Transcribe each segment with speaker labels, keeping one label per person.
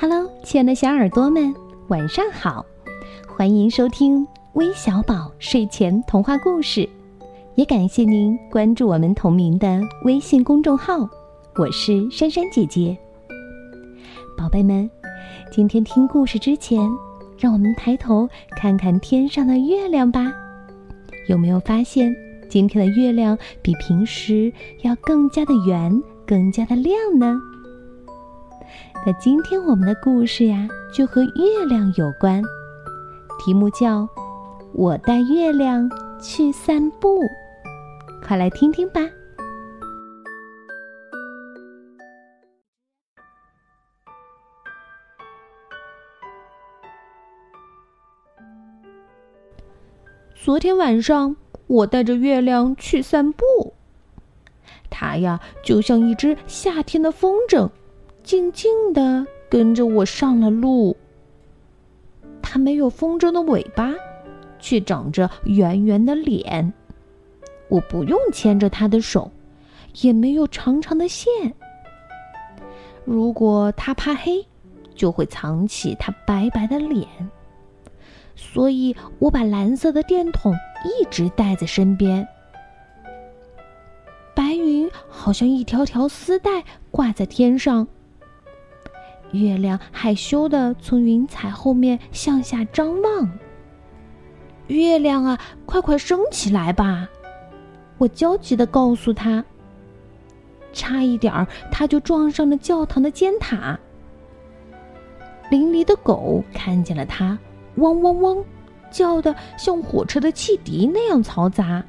Speaker 1: Hello，亲爱的小耳朵们，晚上好！欢迎收听微小宝睡前童话故事，也感谢您关注我们同名的微信公众号。我是珊珊姐姐。宝贝们，今天听故事之前，让我们抬头看看天上的月亮吧。有没有发现今天的月亮比平时要更加的圆，更加的亮呢？那今天我们的故事呀，就和月亮有关，题目叫《我带月亮去散步》，快来听听吧。昨天晚上，我带着月亮去散步，它呀，就像一只夏天的风筝。静静地跟着我上了路。它没有风筝的尾巴，却长着圆圆的脸。我不用牵着它的手，也没有长长的线。如果它怕黑，就会藏起它白白的脸。所以我把蓝色的电筒一直带在身边。白云好像一条条丝带挂在天上。月亮害羞的从云彩后面向下张望。月亮啊，快快升起来吧！我焦急的告诉他。差一点儿，他就撞上了教堂的尖塔。邻里的狗看见了他，汪汪汪，叫的像火车的汽笛那样嘈杂。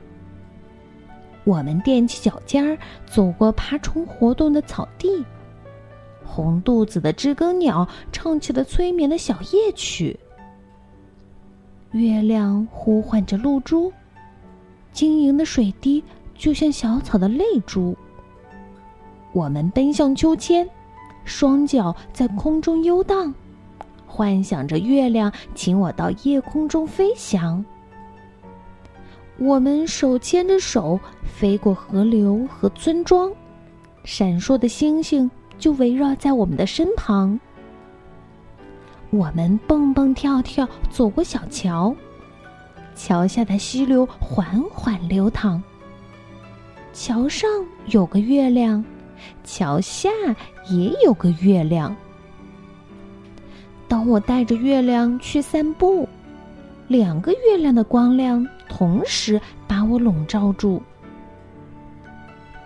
Speaker 1: 我们踮起脚尖儿，走过爬虫活动的草地。红肚子的知更鸟唱起了催眠的小夜曲。月亮呼唤着露珠，晶莹的水滴就像小草的泪珠。我们奔向秋千，双脚在空中游荡，幻想着月亮请我到夜空中飞翔。我们手牵着手飞过河流和村庄，闪烁的星星。就围绕在我们的身旁。我们蹦蹦跳跳走过小桥，桥下的溪流缓缓流淌。桥上有个月亮，桥下也有个月亮。当我带着月亮去散步，两个月亮的光亮同时把我笼罩住。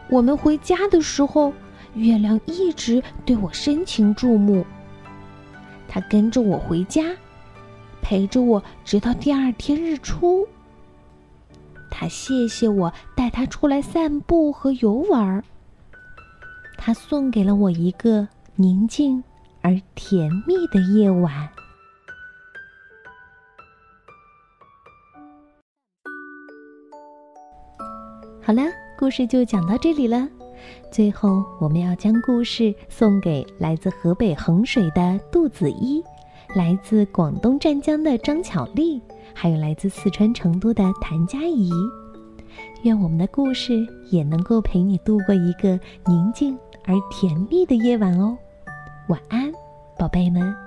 Speaker 1: 我们回家的时候。月亮一直对我深情注目，它跟着我回家，陪着我直到第二天日出。它谢谢我带它出来散步和游玩儿。它送给了我一个宁静而甜蜜的夜晚。好了，故事就讲到这里了。最后，我们要将故事送给来自河北衡水的杜子一，来自广东湛江的张巧丽，还有来自四川成都的谭佳怡。愿我们的故事也能够陪你度过一个宁静而甜蜜的夜晚哦。晚安，宝贝们。